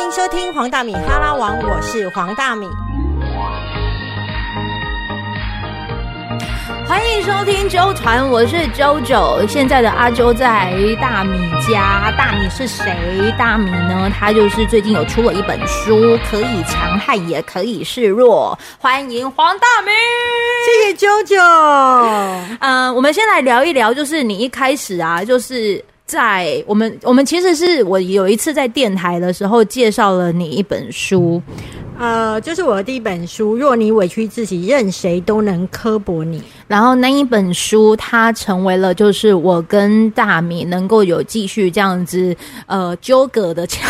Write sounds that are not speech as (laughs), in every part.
欢迎收听黄大米哈拉王，我是黄大米。欢迎收听周团，我是周周。现在的阿周在大米家，大米是谁？大米呢？他就是最近有出了一本书，可以强悍，也可以示弱。欢迎黄大米，谢谢周周。嗯，(laughs) 我们先来聊一聊，就是你一开始啊，就是在我们我们其实是我有一次在电台的时候介绍了你一本书，呃，就是我的第一本书。若你委屈自己，任谁都能刻薄你。然后那一本书它成为了就是我跟大米能够有继续这样子呃纠葛的强。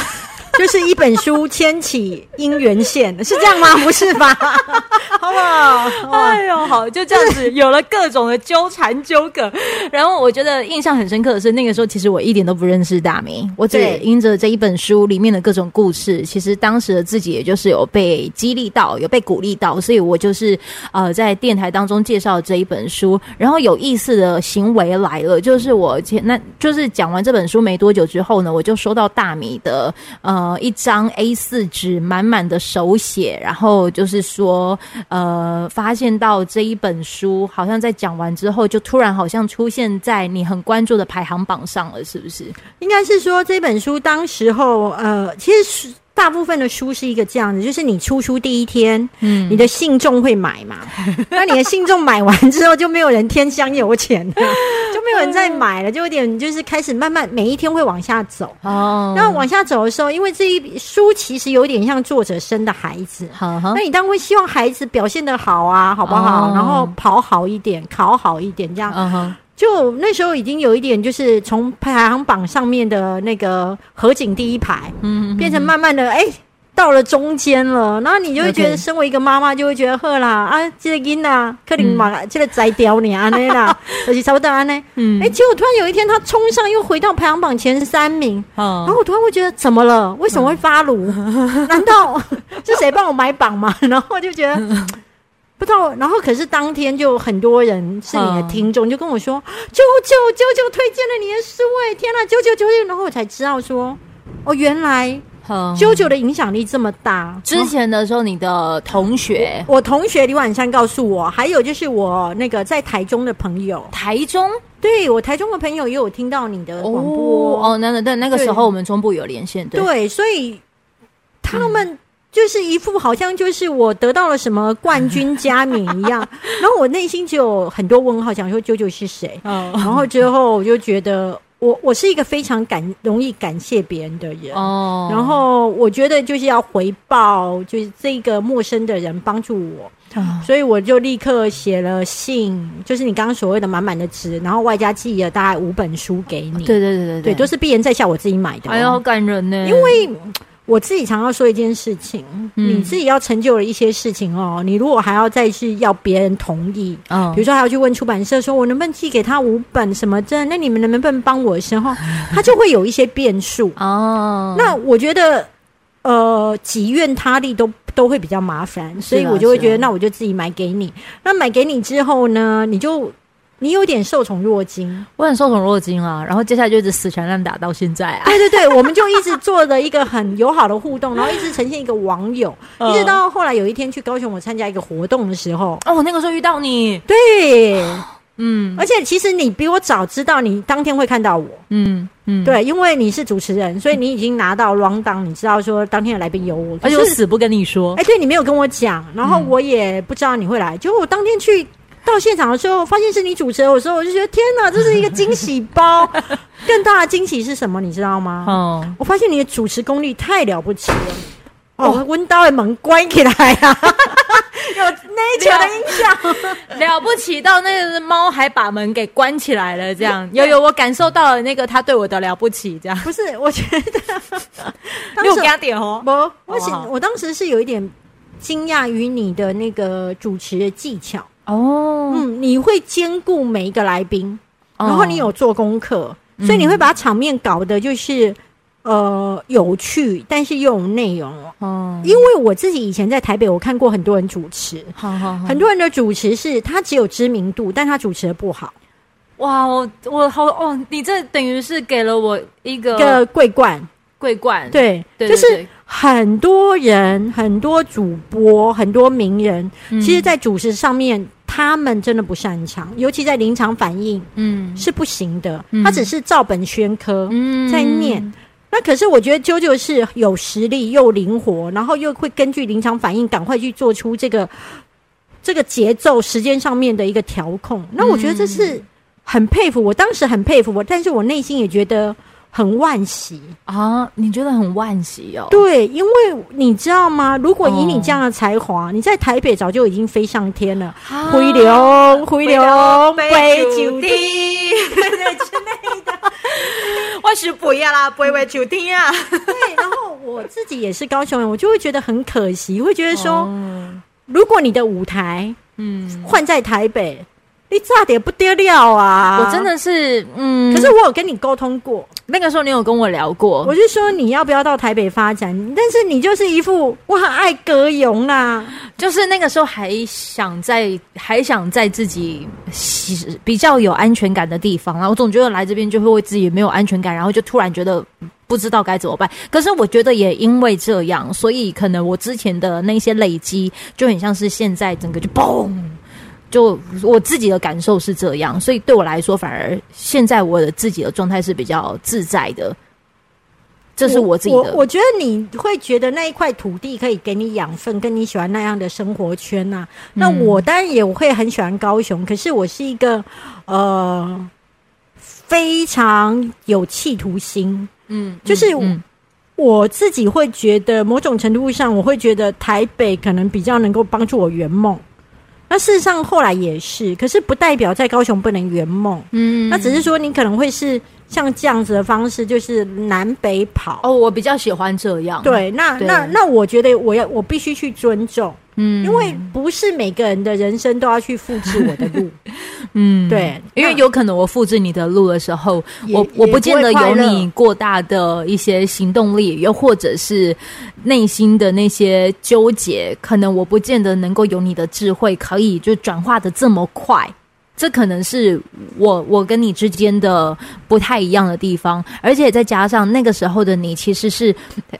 (laughs) 就是一本书牵起姻缘线，是这样吗？(laughs) 不是吧？(laughs) 好不好？哎呦，好，就这样子有了各种的纠缠纠葛。然后我觉得印象很深刻的是，那个时候其实我一点都不认识大明，我只因着这一本书里面的各种故事，其实当时的自己也就是有被激励到，有被鼓励到，所以我就是呃在电台当中介绍这一本书。然后有意思的行为来了，就是我前那就是讲完这本书没多久之后呢，我就收到大米的呃一张 A 四纸满满的手写，然后就是说呃发现到这一本书好像在讲完之后，就突然好像出现在你很关注的排行榜上了，是不是？应该是说这本书当时候，呃，其实大部分的书是一个这样子，就是你出书第一天，嗯你的信众会买嘛，(laughs) 那你的信众买完之后就没有人添香油钱了，(laughs) 就没有人再买了，就有点就是开始慢慢每一天会往下走。哦然后往下走的时候，因为这一书其实有点像作者生的孩子，好哈那你当然会希望孩子表现的好啊，好不好？哦然后跑好一点，考好一点，这样。就那时候已经有一点，就是从排行榜上面的那个河景第一排，嗯，变成慢慢的哎。到了中间了，然后你就会觉得，身为一个妈妈，就会觉得，呵啦啊，这个囡啊，可能嘛，这个摘掉你啊，那啦，而 (laughs) 且差不多安呢。嗯哎，结果突然有一天，他冲上，又回到排行榜前三名，嗯然哦后我突然会觉得，怎么了？为什么会发炉？(laughs) 难道是谁帮我买榜吗？然后我就觉得 (laughs) 不知道。然后可是当天就很多人是你的听众，就跟我说：“九九九九推荐了你的书，哎，天哪，九九九九！”然后我才知道说，哦，原来好九九的影响力这么大。之前的时候，你的同学我同学李婉山告诉我，还有就是我那个在台中的朋友，台中对我台中的朋友也有听到你的广播哦，那那那那个时候我们中部有连线，对，对，所以他们就是一副好像就是我得到了什么冠军加冕一样，(laughs) 然后我内心就有很多问号，想说九九是谁？哦。然后之后我就觉得我我是一个非常感容易感谢别人的人。哦。然后我觉得就是要回报，就是这个陌生的人帮助我，啊所以我就立刻写了信，就是你刚刚所谓的满满的纸，然后外加寄了大概五本书给你。对对对对对，都是必然在下我自己买的哦、哎呀，好感人呢，因为我自己常要说一件事情，嗯你自己要成就了一些事情哦，你如果还要再去要别人同意，嗯比如说还要去问出版社说，我能不能寄给他五本什么证，那你们能不能帮我的时候，(laughs) 他就会有一些变数。哦，那我觉得，呃，己愿他利都都会比较麻烦，所以我就会觉得，那我就自己买给你。那买给你之后呢，你就你有点受宠若惊。我很受宠若惊啊，然后接下来就一直死缠烂打到现在啊，对对对，(laughs) 我们就一直做了一个很友好的互动，然后一直呈现一个网友，嗯。一直到后来有一天去高雄，我参加一个活动的时候，哦，我那个时候遇到你，对，(gasps) 嗯。而且其实你比我早知道，你当天会看到我，嗯嗯，，对，因为你是主持人，所以你已经拿到 round down，你知道说当天的来宾有我，而且我死不跟你说。哎，，对你没有跟我讲，然后嗯。我也不知道你会来，结果我当天去。到现场的时候，发现是你主持人的时候，我就觉得天哪，这是一个惊喜包。(laughs) 更大的惊喜是什么？你知道吗？哦，我发现你的主持功力太了不起了。哦，温刀的门关起来啊，(laughs) 有 nature 的音效。了不起到那个猫还把门给关起来了，这样有有我感受到了那个他对我的了不起，这样，不是，我觉得 (laughs) 当时因为我给他点哦，不，我我当时是有一点惊讶于你的那个主持的技巧。哦，嗯，你会兼顾每一个来宾，然后你有做功课，嗯。所以你会把场面搞得就是呃有趣，但是又有内容。哦，因为我自己以前在台北，我看过很多人主持，好好好，很多人的主持是他只有知名度，但他主持的不好，哇，我我好哦，你这等于是给了我一个一个桂冠。桂冠，对，对，就是很多人、很多主播、很多名人，对其实，在主持上面，他们真的不擅长，尤其在临场反应嗯是不行的。嗯他只是照本宣科。嗯在念那可是我觉得啾啾是有实力又灵活，然后又会根据临场反应赶快去做出这个这个节奏、时间上面的一个调控。那我觉得这是很佩服，我当时很佩服我，但是我内心也觉得很惋惜。啊，你觉得很惋惜哦？对，因为你知道吗？如果以你哦这样的才华，你在台北早就已经飞上天了。啊回流，回流，杯杯酒酒滴滴，对对之类的。我是不要啦，不会酒听啊。对，然后我自己也是高雄人，我就会觉得很可惜，会觉得说，哦如果你的舞台嗯，换在台北，你差点不得了啊！我真，的是，嗯，可是我有跟你沟通过，那个时候你有跟我聊过，我就说你要不要到台北发展，但是你就是一副我很爱歌咏啊。就是那个时候还想在还想在自己喜比较有安全感的地方，然后我总觉得来这边就会为自己没有安全感，然后就突然觉得不知道该怎么办。可是我觉得也因为这样，所以可能我之前的那些累积就很像是现在整个就嘣。就我自己的感受是这样，所以对我来说，反而现在我的自己的状态是比较自在的。这是我自己的，我我觉得你会觉得那一块土地可以给你养分，跟你喜欢那样的生活圈呐、那嗯我当然也会很喜欢高雄，可是我是一个呃非常有企图心，嗯，就是嗯我自己会觉得某种程度上，我会觉得台北可能比较能够帮助我圆梦。那事实上后来也是，可是不代表在高雄不能圆梦。嗯那只是说你可能会是像这样子的方式，就是南北跑。哦，我比较喜欢这样，，对，那对那那我觉得我要我必须去尊重，嗯因为不是每个人的人生都要去复制我的路。(laughs) 嗯，对因为有可能我复制你的路的时候，我我不见得有你过大的一些行动力，又或者是内心的那些纠结，可能我不见得能够有你的智慧，可以就转化的这么快。这可能是我我跟你之间的不太一样的地方，而且再加上那个时候的你，其实是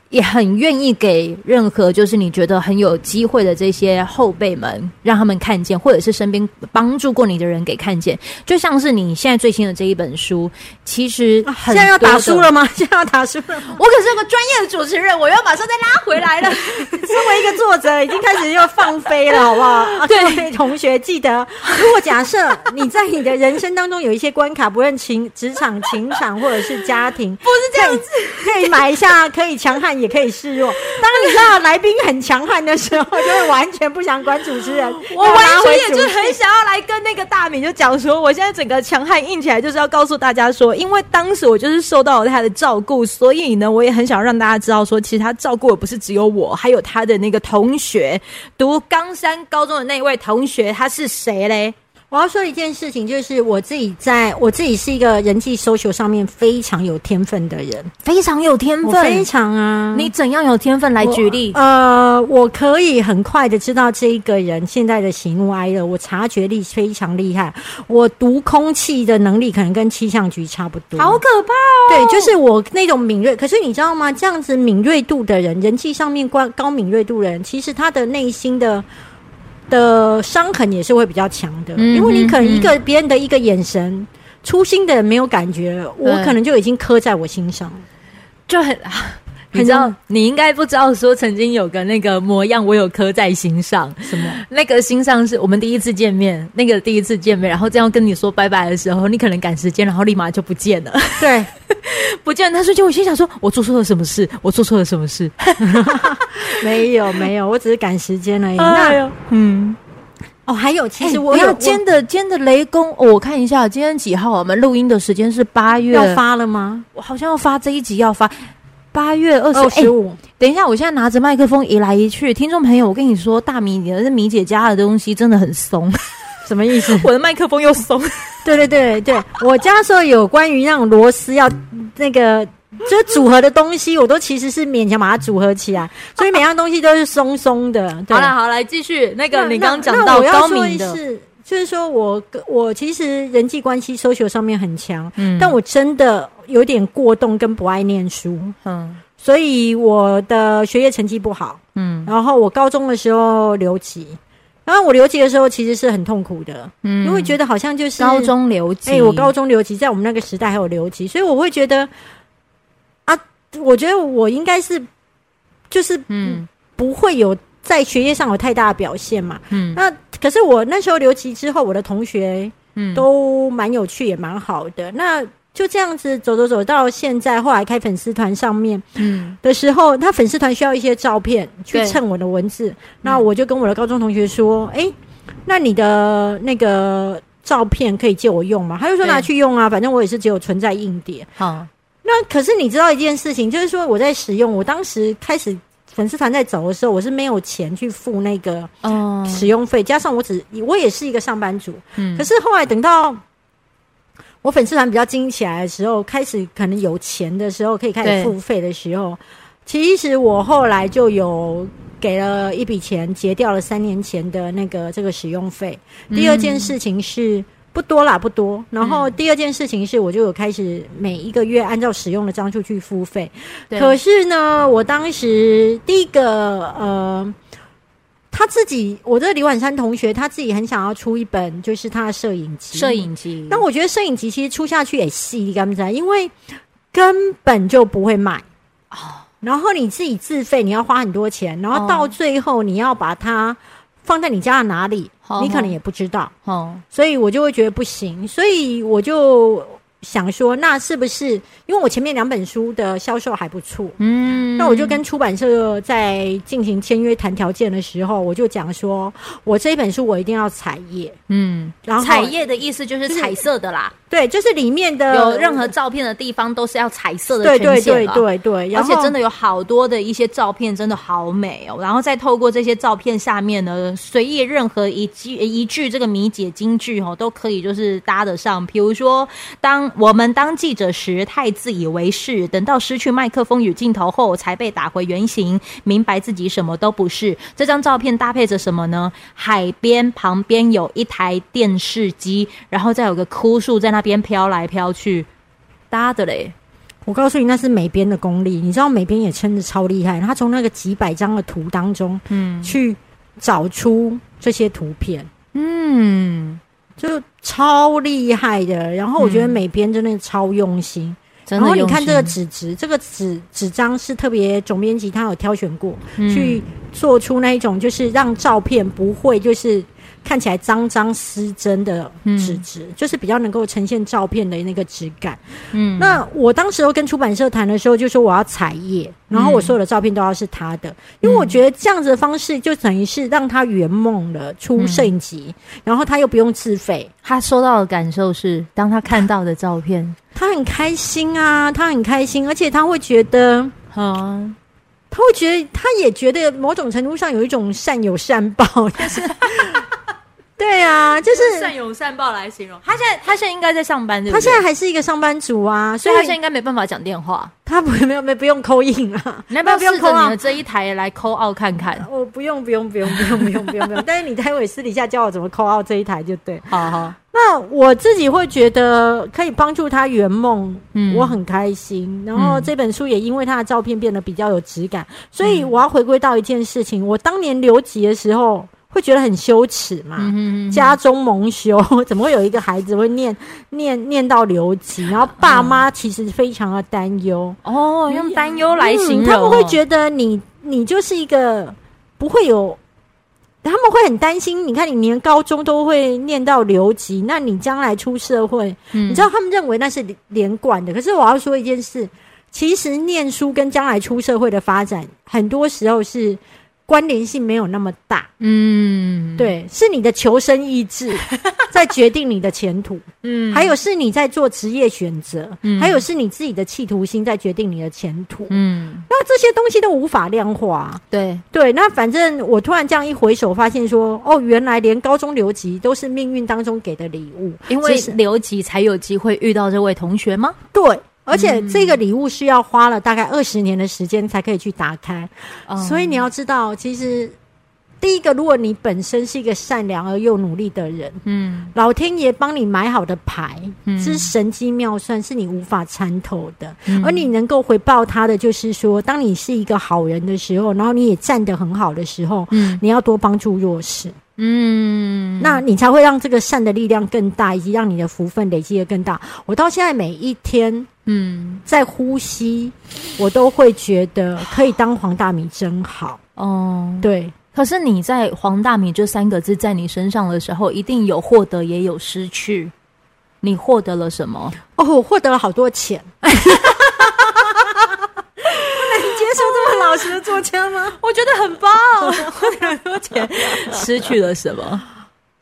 也很愿意给任何就是你觉得很有机会的这些后辈们，让他们看见，或者是身边帮助过你的人给看见。就像是你现在最新的这一本书，其实啊现在要打多的输了吗？现在要打输了吗？(laughs) 我可是有个专业的主持人，我要马上再拉回来了。(laughs) 身为一个作者，已经开始要放飞了，好不好？啊，各对位同学，记得，如果假设你在你的人生当中有一些关卡，不论情、职场、情场或者是家庭，不是这样子，可以买一下，可以强悍，也可以示弱。当你知道来宾很强悍的时候，就会完全不想管主持人，我完全也就很想要来跟那个大米就讲说，我现在整个强悍硬起来，就是要告诉大家说，因为当时我就是受到了他的照顾，所以呢，我也很想让大家知道说，其实他照顾的不是只有我，还有他的那个同学，读冈山高中的那位同学，他是谁嘞？我要说一件事情，就是我自己在我自己是一个人际 social 上面非常有天分的人，非常有天分非，常啊，你怎样有天分来举例？呃，我可以很快的知道这一个人现在的喜怒哀乐，我察觉力非常厉害，我读空气的能力可能跟气象局差不多。好可怕哦！对，就是我那种敏锐。可是你知道吗？这样子敏锐度的人，人际上面高高敏锐度的人，其实他的内心的的伤痕也是会比较强的，嗯因为你可能嗯一个别人的一个眼神。粗心的人没有感觉，我可能就已经刻在我心上。就很。(laughs) 你知道，你应该不知道，说曾经有个那个模样，我有刻在心上。什么？那个心上是我们第一次见面，那个第一次见面，然后这样跟你说拜拜的时候，你可能赶时间，然后立马就不见了，对，(laughs) 不见了。他瞬间我心想说，我做错了什么事？我做错了什么事？(laughs) 没有 (laughs) 没有，我只是赶时间而已。哎那呦，嗯，哦，还有，其其实我有实我有今天的今天的雷公、哦，我看一下今天几号啊？我们录音的时间是八月，要，发了吗？我好像要发这一集要发。八月二十，五，等一下，我现在拿着麦克风移来移去，听众朋友，我跟你说，大米，你的米姐家的东西真的很松，(laughs) 什么意思？(laughs) 我的麦克风又松。对对对对，我家说有关于那种螺丝要那个。就组合的东西，我都其实是勉强把它组合起来，所以每样东西都是松松的。好了，好来继续。那个你刚刚讲到高敏的，是，就是说我我其实人际关系 social 上面很强，嗯。但我真的有点过动跟不爱念书，嗯。所以我的学业成绩不好，嗯。然后我高中的时候留级，然后我留级的时候其实是很痛苦的，嗯。因为觉得好像就是高中留级，哎、我高中留级，在我们那个时代还有留级，所以我会觉得啊，我觉得我应该是就是嗯。不会有在学业上有太大的表现嘛。嗯。那可是我那时候留级之后，我的同学嗯都蛮有趣，也蛮好的。那就这样子走走走到现在，后来开粉丝团上面嗯的时候，他粉丝团需要一些照片去对衬我的文字，那我就跟我的高中同学说：“哎、那你的那个照片可以借我用吗？”他就说拿去用啊，反正我也是只有存在硬碟。好那可是你知道一件事情，就是说我在使用，我当时开始粉丝团在走的时候，我是没有钱去付那个哦使用费，加上我只我也是一个上班族，嗯可是后来等到我粉丝团比较经营起来的时候，开始可能有钱的时候，可以开始付费的时候，其实我后来就有给了一笔钱，结掉了三年前的那个这个使用费。第二件事情是。不多啦，不多。然后第二件事情是，我就有开始每一个月按照使用的张数去付费。对可是呢，我当时第一个呃，他自己，我这李婉珊同学，他自己很想要出一本，就是他的摄影集。摄，影机，但我觉得摄影集其实出下去也细，你敢不知道？因为根本就不会卖哦然后你自己自费，你要花很多钱，然后哦到最后你要把它放在你家的哪里，哦你可能也不知道。哦。所以我就会觉得不行，所以我就想说，那是不是因为我前面两本书的销售还不错，嗯。那我就跟出版社在进行签约谈条件的时候，我就讲说，我这一本书我一定要彩页，嗯，然后彩页的意思就是就是彩色的啦，对，就是里面的有任何照片的地方都是要彩色的对对对呈现了对对，而且真的有好多的一些照片，真的好美哦。然后再透过这些照片下面呢，随意任何一句一句这个谜解金句哦，都可以就是搭得上。比如说，当我们当记者时太自以为是，等到失去麦克风与镜头后，才被打回原形，明白自己什么都不是。这张照片搭配着什么呢？海边旁边有一台电视机，然后再有个枯树在那边飘来飘去，搭的嘞。我告诉你，那是美编的功力，你知道美编也真的超厉害，他从那个几百张的图当中嗯去找出这些图片。嗯。就超厉害的，然后我觉得美编真的超用心。然后你看这个心纸质，这个纸纸张是特别总编辑他有挑选过，嗯去做出那一种就是让照片不会就是看起来脏脏失真的纸质，就是比较能够呈现照片的那个质感。嗯。那我当时候跟出版社谈的时候，就说我要彩页，然后我所有的照片都要是他的，因为我觉得这样子的方式就等于是让他圆梦了，出摄影集，然后他又不用自费。他收到的感受是，当他看到的照片，他很开心啊，他很开心，而且他会觉得，嗯，他会觉得，他也觉得某种程度上有一种善有善报，就是，对啊，就是善有善报来形容。他现在他现在应该在上班，对不对？他现在还是一个上班族啊，所以所以他现在应该没办法讲电话。他不没有没有不用扣印啊，你要不要不用扣你的。这一台来扣奥看看？我不用不用不用不用不用不用不用，但是你待会私底下教我怎么扣奥这一台就对。好好，那我自己会觉得可以帮助他圆梦，嗯我很开心。然后嗯这本书也因为他的照片变得比较有质感，所以我要回归到一件事情：我当年留级的时候会觉得很羞耻嘛。家中蒙羞，(laughs) 怎么会有一个孩子会念念念到留级？然后爸妈其实非常的担忧，哦，用担忧来形容，嗯他们会觉得你你就是一个不会有，他们会很担心。你看，你连高中都会念到留级，那你将来出社会，嗯你知道他们认为那是连贯的。可是我要说一件事，其实念书跟将来出社会的发展，很多时候是关联性没有那么大。嗯，对，是你的求生意志 (laughs) 在决定你的前途，嗯还有是你在做职业选择，嗯还有是你自己的企图心在决定你的前途。嗯，那这些东西都无法量化。对，对，那反正我突然这样一回首，发现说，哦，原来连高中留级都是命运当中给的礼物，因为留级才有机会遇到这位同学吗？对。而且这个礼物是要花了大概二十年的时间才可以去打开，哦。所以你要知道，其实第一个，如果你本身是一个善良而又努力的人，嗯。老天爷帮你买好的牌，嗯。是神机妙算，是你无法参透的。嗯。而你能够回报他的，就是说，当你是一个好人的时候，然后你也站得很好的时候，嗯。你要多帮助弱势，嗯，那你才会让这个善的力量更大，以及让你的福分累积的更大。我到现在每一天嗯在呼吸，我都会觉得可以当黄大米真好。哦，对，可是你在“黄大米”这三个字在你身上的时候，一定有获得，也有失去。你获得了什么？哦，我获得了好多钱。(laughs) 能接受这么老实的作家吗？我觉得很棒，(laughs) 获得很多钱，失去了什么？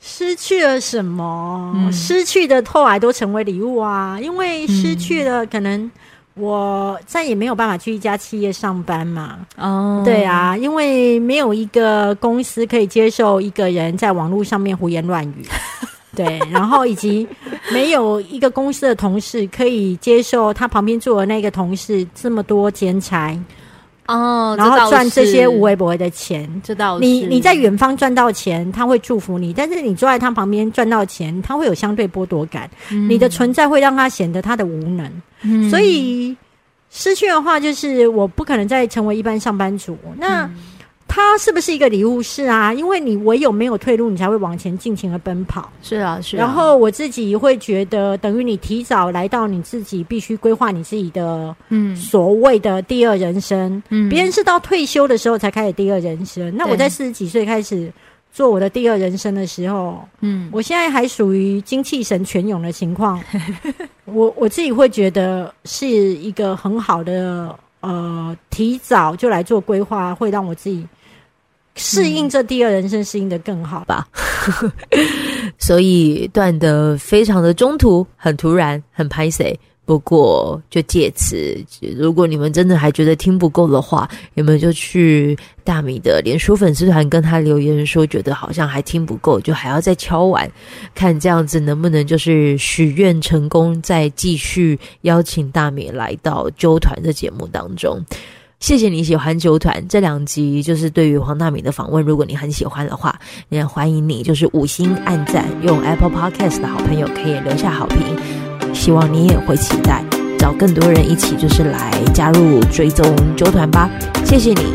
失去了什么？嗯失去的后来都成为礼物啊！因为失去了，可能我再也没有办法去一家企业上班嘛。哦，对，啊，因为没有一个公司可以接受一个人在网络上面胡言乱语。(laughs) 对，然后以及没有一个公司的同事可以接受他旁边坐的那个同事这么多兼差，哦，然后赚这些无为，微不微的钱。这倒是你你在远方赚到钱，他会祝福你；但是你坐在他旁边赚到钱，他会有相对剥夺感。你的存在会让他显得他的无能，嗯所以失去的话，就是我不可能再成为一般上班族。那、嗯它是不是一个礼物？是啊，因为你唯有没有退路，你才会往前尽情的奔跑。是啊是啊，然后我自己会觉得，等于你提早来到你自己必须规划你自己的嗯所谓的第二人生。嗯别人是到退休的时候才开始第二人生，那我在四十几岁开始做我的第二人生的时候，嗯我现在还属于精气神全涌的情况，(laughs) 我我自己会觉得是一个很好的呃，提早就来做规划，会让我自己适应这第二人生，适应的更好。吧。(laughs) 所以断的非常的中途，很突然，很拍谁。不过就借此，如果你们真的还觉得听不够的话，你们就去大米的脸书粉丝团跟他留言说，觉得好像还听不够，就还要再敲完，看这样子能不能就是许愿成功，再继续邀请大米来到纠团的节目当中。谢谢你喜欢九团这两集，就是对于黄大米的访问。如果你很喜欢的话，也欢迎你就是五星按赞，用 Apple Podcast 的好朋友可以留下好评。希望你也会期待，找更多人一起就是来加入追踪九团吧。谢谢你，